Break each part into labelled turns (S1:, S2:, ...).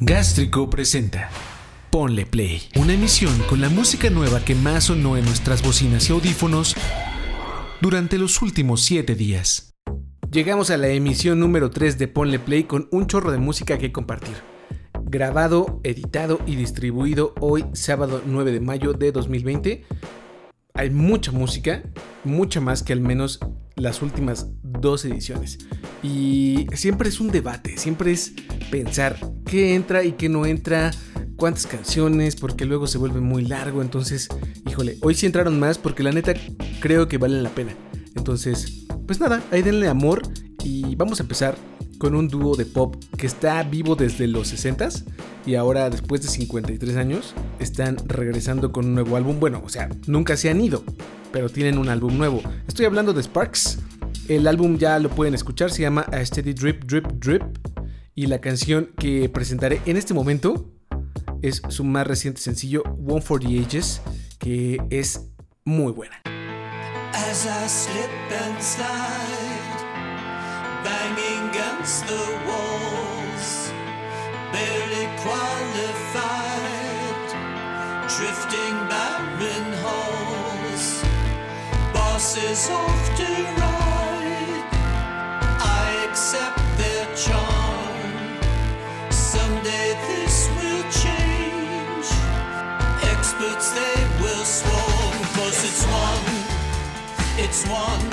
S1: Gástrico presenta Ponle Play, una emisión con la música nueva que más sonó en nuestras bocinas y audífonos durante los últimos 7 días. Llegamos a la emisión número 3 de Ponle Play con un chorro de música que compartir. Grabado, editado y distribuido hoy sábado 9 de mayo de 2020. Hay mucha música, mucha más que al menos las últimas dos ediciones. Y siempre es un debate, siempre es pensar qué entra y qué no entra, cuántas canciones, porque luego se vuelve muy largo. Entonces, híjole, hoy sí entraron más porque la neta creo que valen la pena. Entonces, pues nada, ahí denle amor y vamos a empezar con un dúo de pop que está vivo desde los 60s y ahora después de 53 años están regresando con un nuevo álbum. Bueno, o sea, nunca se han ido, pero tienen un álbum nuevo. Estoy hablando de Sparks. El álbum ya lo pueden escuchar, se llama A Steady Drip Drip Drip y la canción que presentaré en este momento es su más reciente sencillo One for the Ages, que es muy buena. Against the walls, barely qualified, drifting barren halls, bosses off to ride, I accept their charm. Someday this will change, experts they will swarm, cause it's one. It's one,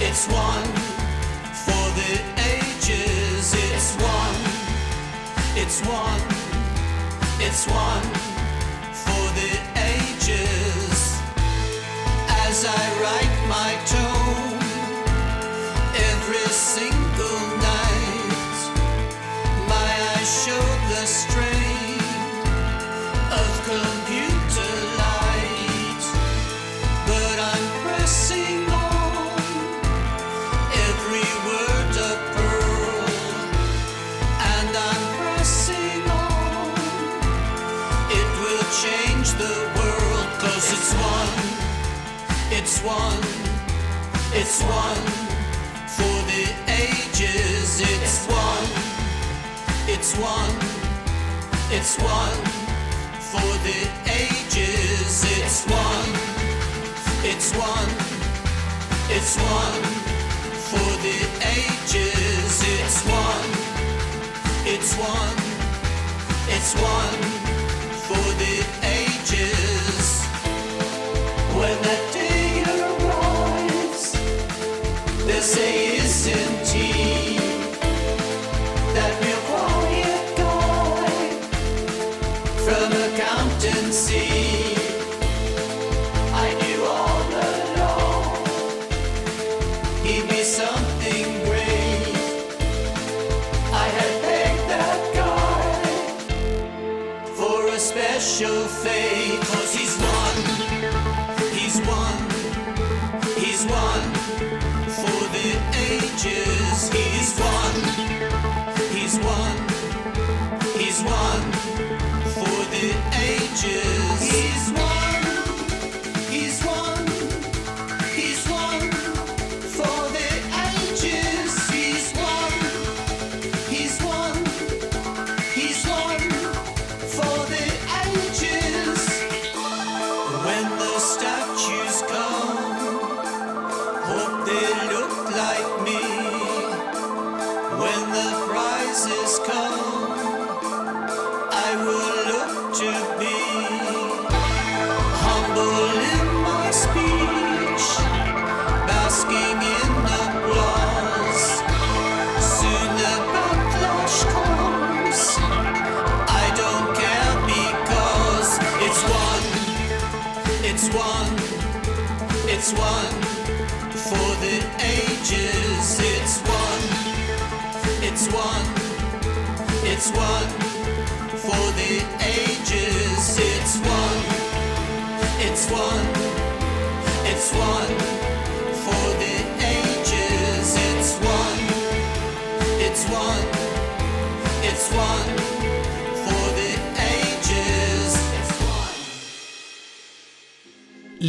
S1: it's one it's one, it's one for the ages. As I write my tone it's one, it's one for the ages. It's one, it's one, it's one for the ages. It's one. It's one, it's one for the ages. It's one, it's one, it's one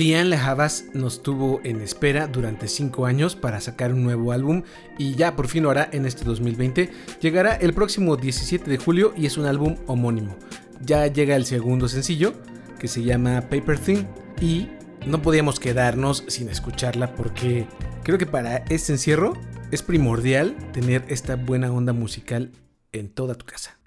S2: Lian Lejavas nos tuvo en espera durante 5 años para sacar un nuevo álbum y ya por fin lo hará en este 2020. Llegará el próximo 17 de julio y es un álbum homónimo. Ya llega el segundo sencillo que se llama Paper Thing y no podíamos quedarnos sin escucharla porque creo que para este encierro es primordial tener esta buena onda musical en toda tu casa.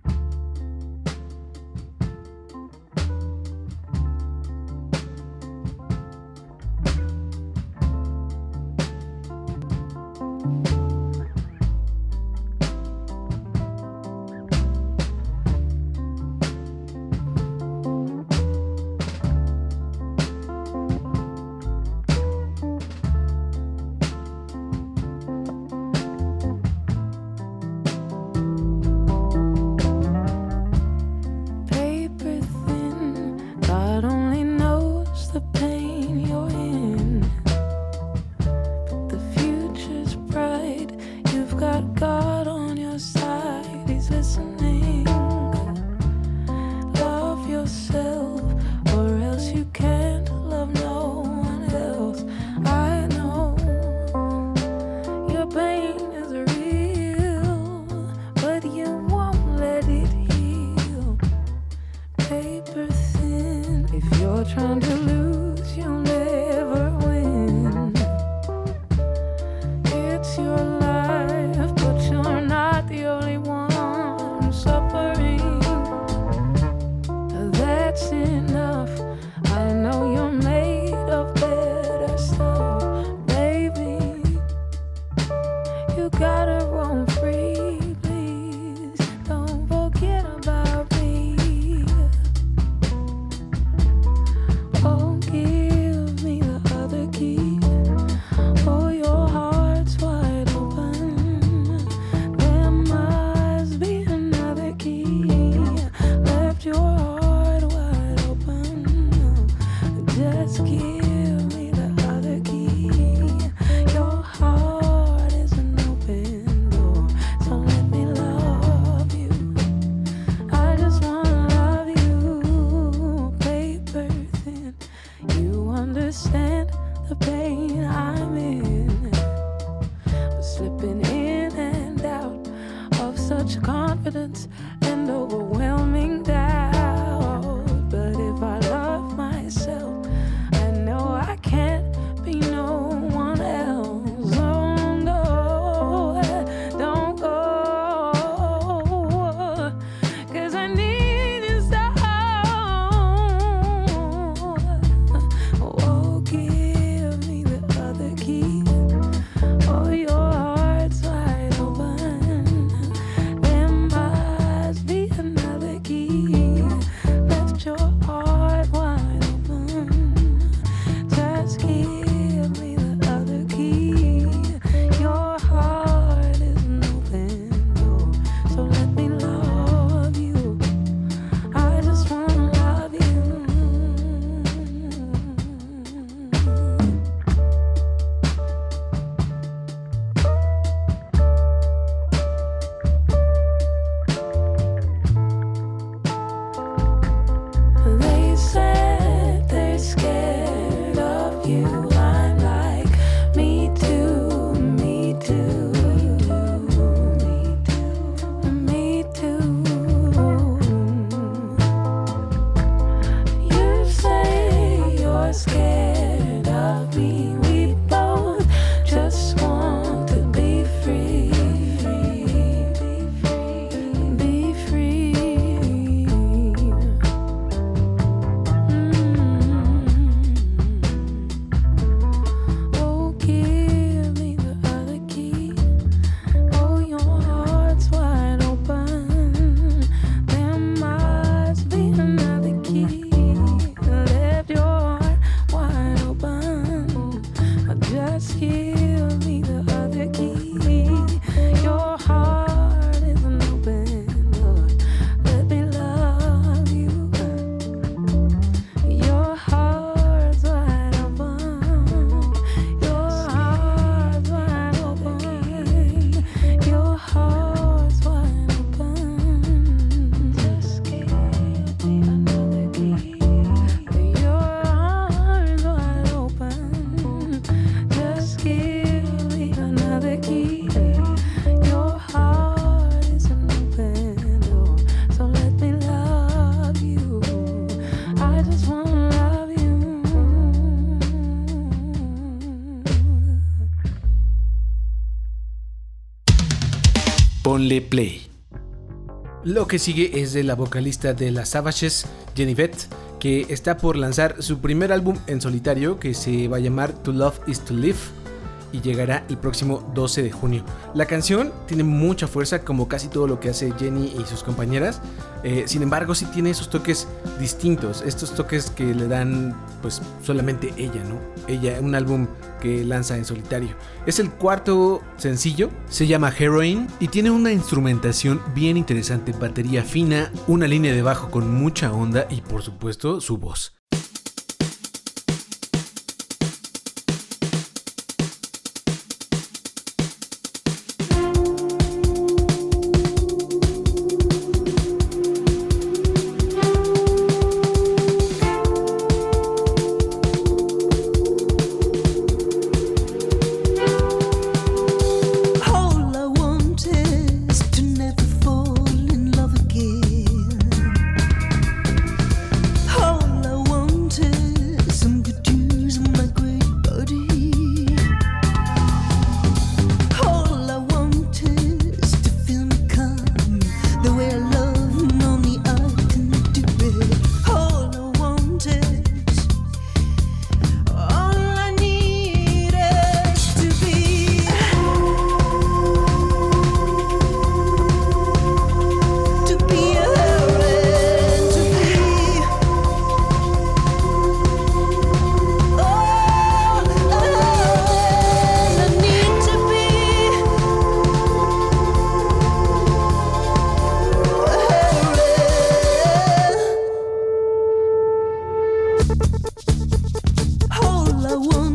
S3: you got it wrong
S4: ponle play. Lo que sigue es de la vocalista de las Savages, Jenny Vett, que está por lanzar su primer álbum en solitario que se va a llamar To Love Is To Live y llegará el próximo 12 de junio. La canción tiene mucha fuerza como casi todo lo que hace Jenny y sus compañeras, eh, sin embargo sí tiene esos toques distintos, estos toques que le dan pues solamente ella, ¿no? Ella, un álbum que lanza en solitario. Es el cuarto sencillo, se llama Heroin y tiene una instrumentación bien interesante, batería fina, una línea de bajo con mucha onda y por supuesto su voz.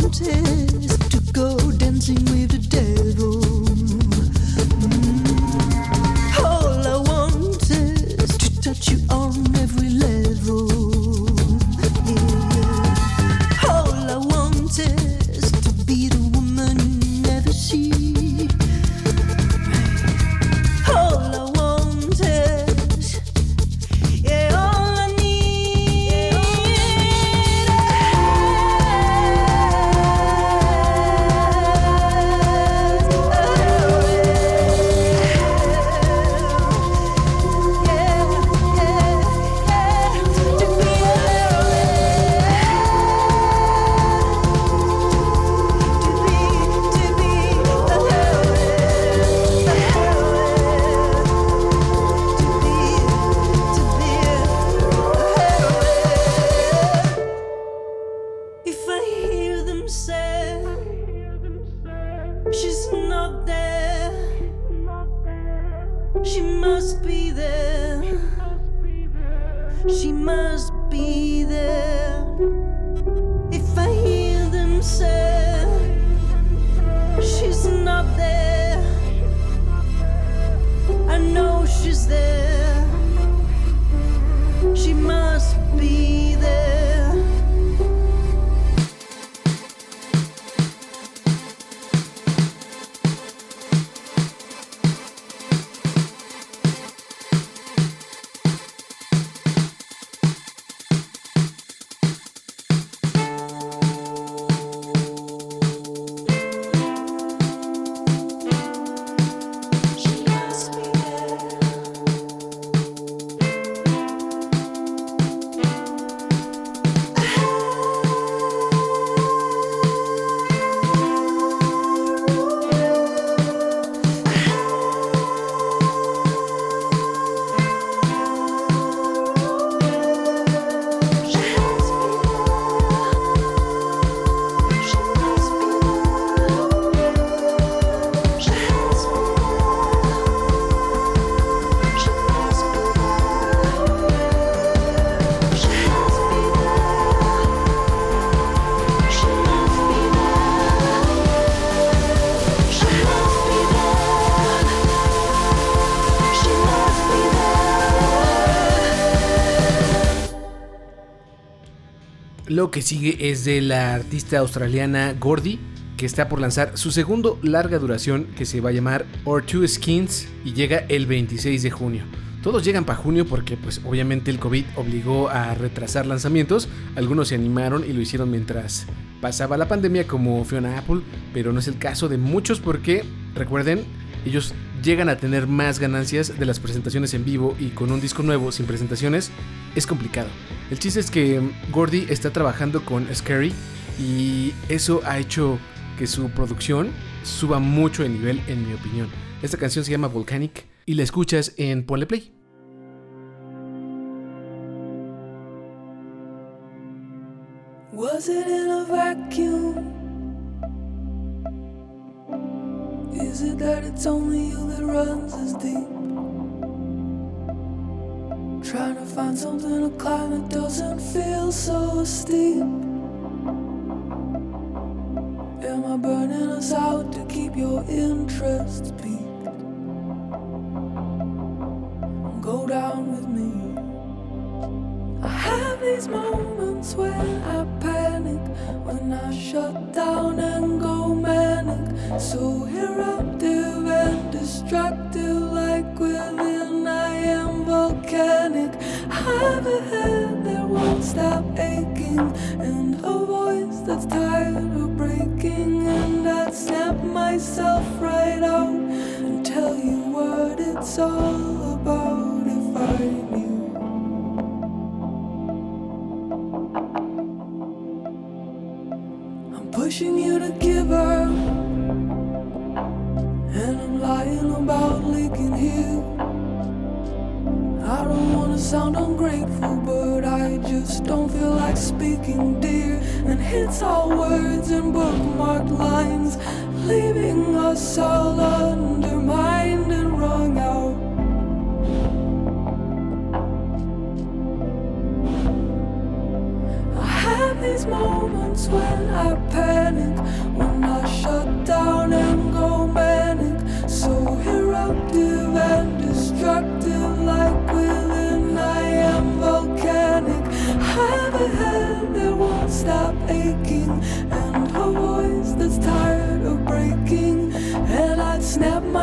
S4: to go dancing with Lo que sigue es de la artista australiana Gordy, que está por lanzar su segundo larga duración que se va a llamar Or Two Skins y llega el 26 de junio. Todos llegan para junio porque pues obviamente el COVID obligó a retrasar lanzamientos, algunos se animaron y lo hicieron mientras pasaba la pandemia como Fiona Apple, pero no es el caso de muchos porque recuerden, ellos
S5: llegan a tener más ganancias de las presentaciones en vivo y con un disco nuevo sin presentaciones es complicado. El chiste es que Gordy está trabajando con Scary y eso ha hecho que su producción suba mucho de nivel en mi opinión. Esta canción se llama Volcanic y la escuchas en Ponle Play. Is it that it's only you that runs as deep? Trying to find something to climb that doesn't feel so steep. Am I burning us out to keep your interest peaked? Go down with me. I have these moments when So eruptive and destructive, like within I am volcanic. Have a head that won't stop aching, and a voice that's tired of breaking. And I'd snap myself right out and tell you what it's all It's all words and books.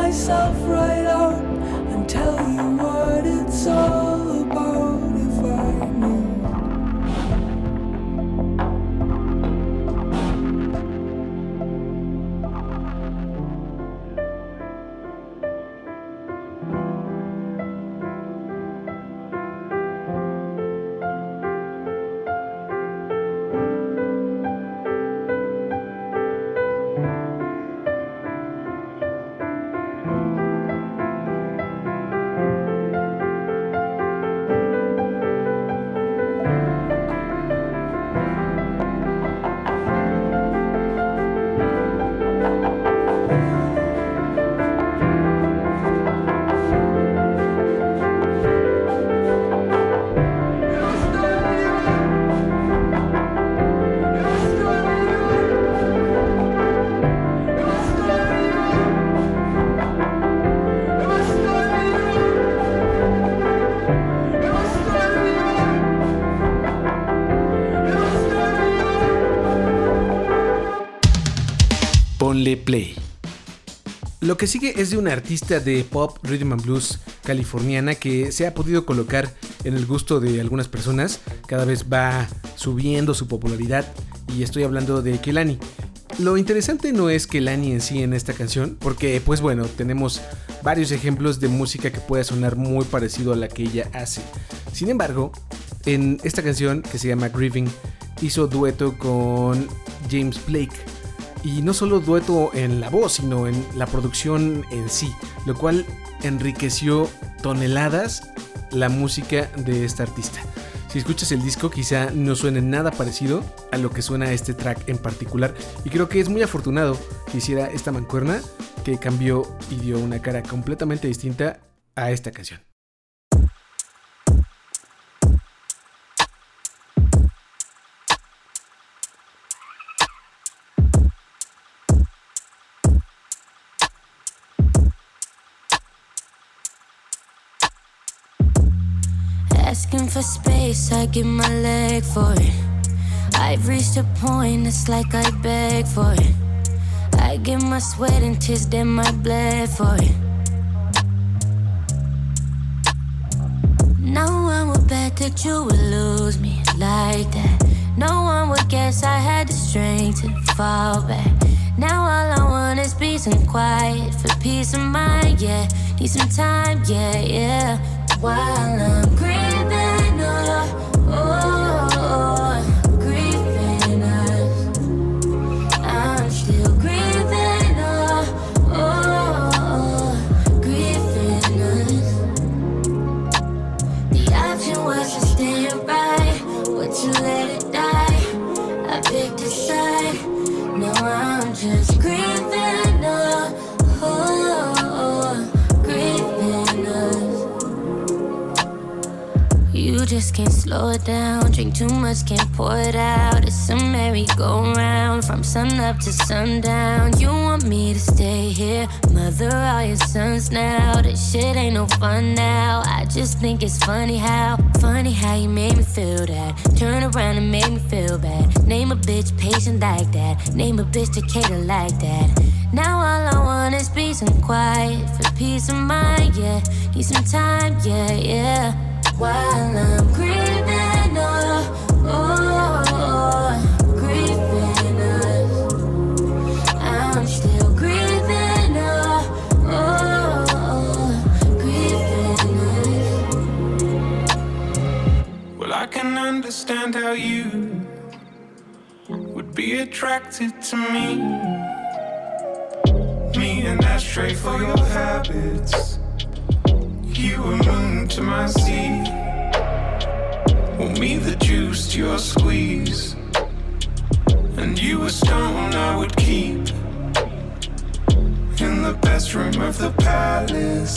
S5: Myself right out Play. Lo que sigue es de una artista de pop, rhythm and blues californiana que se ha podido colocar en el gusto de algunas personas. Cada vez va subiendo su popularidad y estoy hablando de Kelani. Lo interesante no es Kelani en sí en esta canción, porque pues bueno, tenemos varios ejemplos de música que puede sonar muy parecido a la que ella hace. Sin embargo, en esta canción que se llama Grieving, hizo dueto con James Blake y no solo dueto en la voz, sino en la producción en sí, lo cual enriqueció toneladas la música de esta artista. Si escuchas el disco quizá no suene nada parecido a lo que suena este track en particular y creo que es muy afortunado que hiciera esta mancuerna que cambió y dio una cara completamente distinta a esta canción.
S6: For space, I give my leg for it. I've reached a point, it's like I beg for it. I give my sweat and tears, then my blood for it. No one would bet that you would lose me like that. No one would guess I had the strength to fall back. Now all I want is peace and quiet for peace of mind, yeah. Need some time, yeah, yeah. While I'm grieving, oh, can't slow it down. Drink too much, can't pour it out. It's a merry-go-round from sun up to sundown. You want me to stay here, mother all your sons now. This shit ain't no fun now. I just think it's funny how, funny how you made me feel that. Turn around and made me feel bad. Name a bitch patient like that. Name a bitch Decatur like that. Now all I want is peace and quiet for peace of mind, yeah. Need some time, yeah, yeah. While I'm grieving, oh, oh, grieving. I'm still grieving, oh, oh, grieving.
S7: Well, I can understand how you would be attracted to me. Me and that ashtray for your habits. You a moon to my sea. Well, me the juice to your squeeze. And you a stone I would keep in the best room of the palace.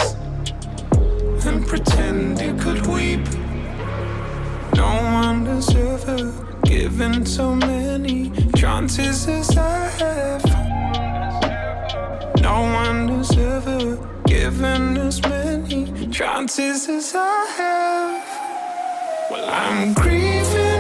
S7: And pretend you could weep. No one has ever given so many chances as I have. No one has ever given as many chances as I have. Well, I'm grieving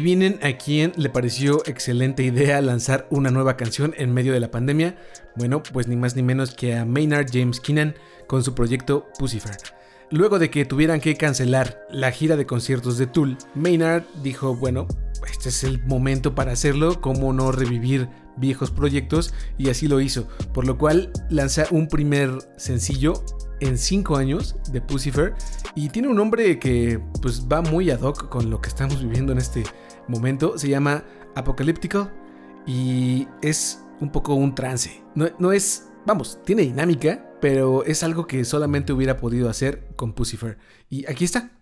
S2: adivinen a quién le pareció excelente idea lanzar una nueva canción en medio de la pandemia. Bueno, pues ni más ni menos que a Maynard James Keenan con su proyecto Pucifer. Luego de que tuvieran que cancelar la gira de conciertos de Tool, Maynard dijo, bueno, este es el momento para hacerlo, cómo no revivir viejos proyectos, y así lo hizo, por lo cual lanza un primer sencillo en 5 años de Pucifer y tiene un nombre que pues va muy ad hoc con lo que estamos viviendo en este momento, se llama Apocalyptical y es un poco un trance, no, no es, vamos, tiene dinámica, pero es algo que solamente hubiera podido hacer con Pucifer y aquí está.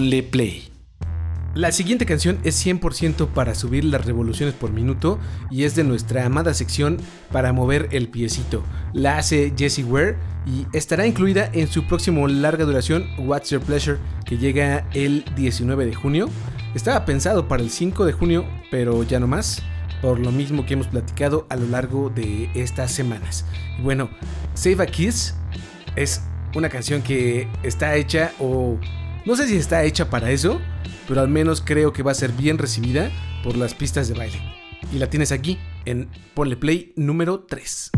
S2: Ponle play. La siguiente canción es 100% para subir las revoluciones por minuto y es de nuestra amada sección para mover el piecito. La hace Jessie Ware y estará incluida en su próximo larga duración What's Your Pleasure que llega el 19 de junio. Estaba pensado para el 5 de junio, pero ya no más, por lo mismo que hemos platicado a lo largo de estas semanas. Y bueno, Save a Kiss es una canción que está hecha o no sé si está hecha para eso, pero al menos creo que va a ser bien recibida por las pistas de baile. Y la tienes aquí en Ponle Play número 3.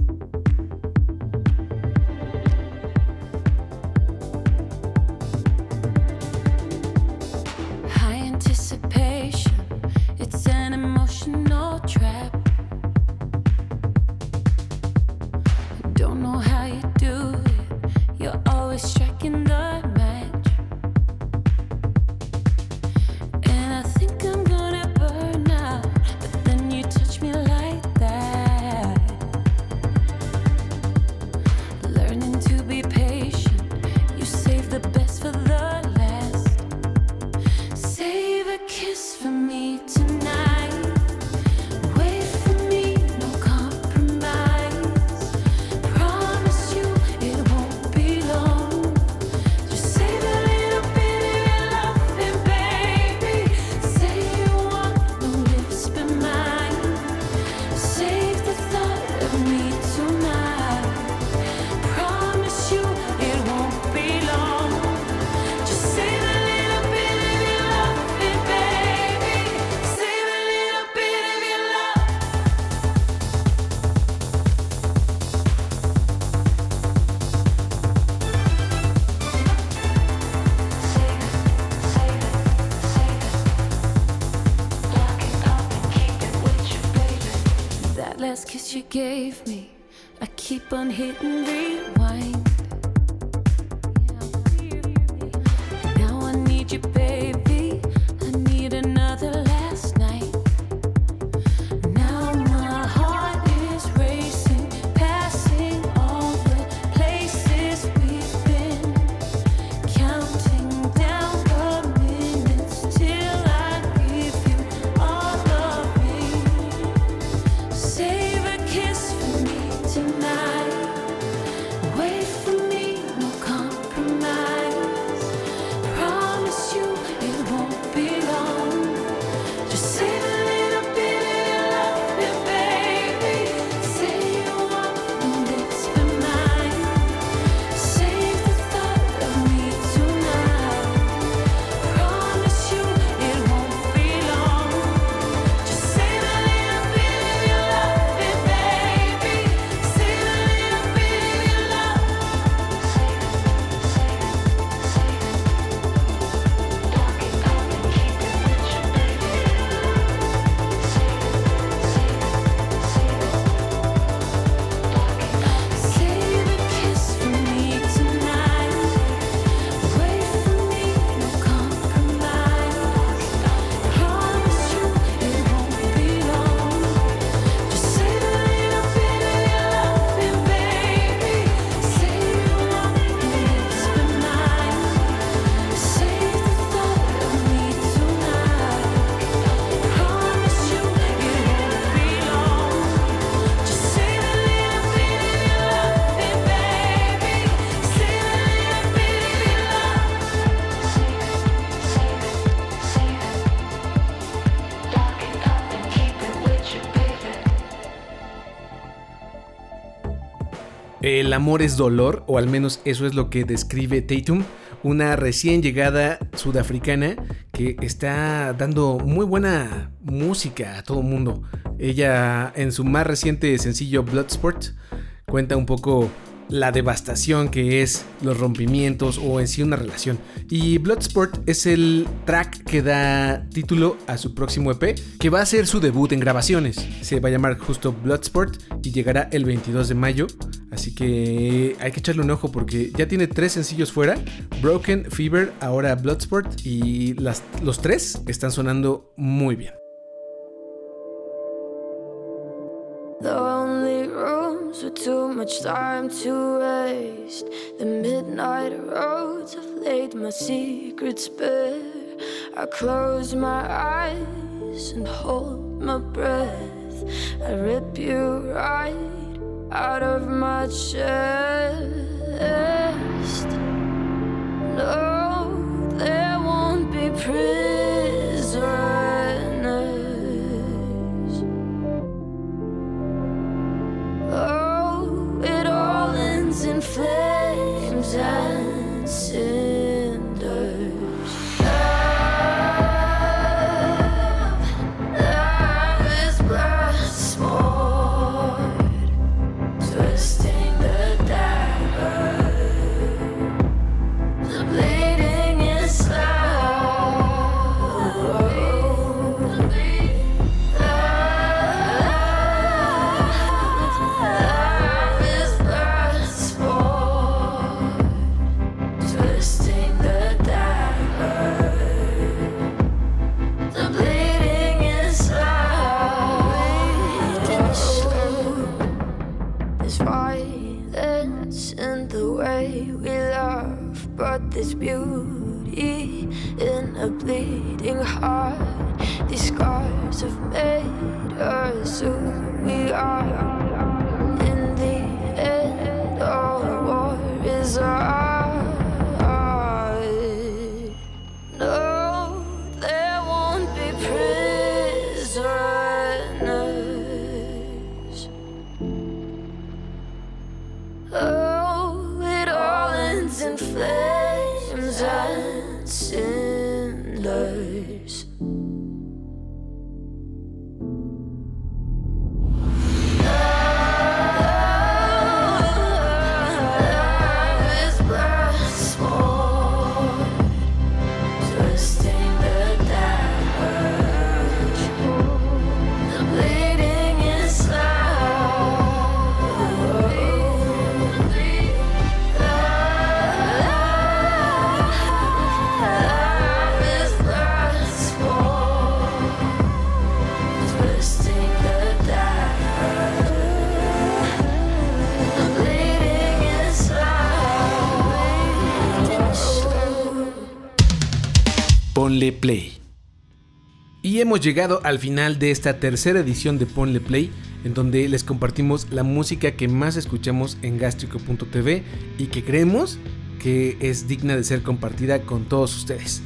S2: El amor es dolor, o al menos eso es lo que describe Tatum, una recién llegada sudafricana que está dando muy buena música a todo el mundo. Ella en su más reciente sencillo Bloodsport cuenta un poco la devastación que es los rompimientos o en sí una relación. Y Bloodsport es el track que da título a su próximo EP, que va a ser su debut en grabaciones. Se va a llamar justo Bloodsport y llegará el 22 de mayo. Así que hay que echarle un ojo porque ya tiene tres sencillos fuera. Broken, Fever, ahora Bloodsport. Y los tres están sonando muy bien.
S8: Much time to waste. The midnight roads have laid my secrets bare. I close my eyes and hold my breath. I rip you right out of my chest. No, there won't be prisoners. Oh. Flames and
S2: Ponle Y hemos llegado al final de esta tercera edición de Ponle Play, en donde les compartimos la música que más escuchamos en gastrico.tv y que creemos que es digna de ser compartida con todos ustedes.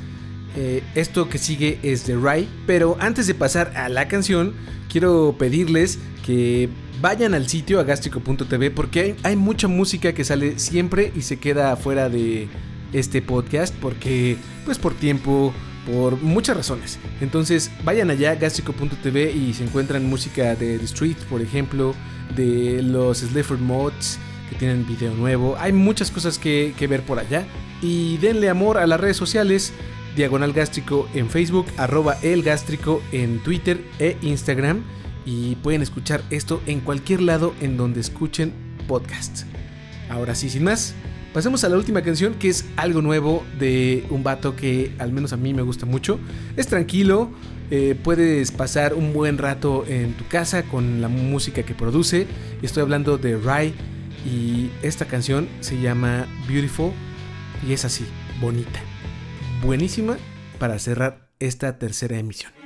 S2: Eh, esto que sigue es de Rai, pero antes de pasar a la canción, quiero pedirles que vayan al sitio a gastrico.tv porque hay, hay mucha música que sale siempre y se queda fuera de este podcast porque pues por tiempo, por muchas razones. Entonces vayan allá gastrico.tv y se encuentran música de The Street, por ejemplo, de los Slifer Mods que tienen video nuevo. Hay muchas cosas que, que ver por allá. Y denle amor a las redes sociales. Diagonal Gástrico en Facebook, arroba el gástrico en Twitter e Instagram. Y pueden escuchar esto en cualquier lado en donde escuchen podcasts. Ahora sí, sin más, pasemos a la última canción que es algo nuevo de un vato que al menos a mí me gusta mucho. Es tranquilo, eh, puedes pasar un buen rato en tu casa con la música que produce. Estoy hablando de Rai y esta canción se llama Beautiful y es así, bonita. Buenísima para cerrar esta tercera emisión.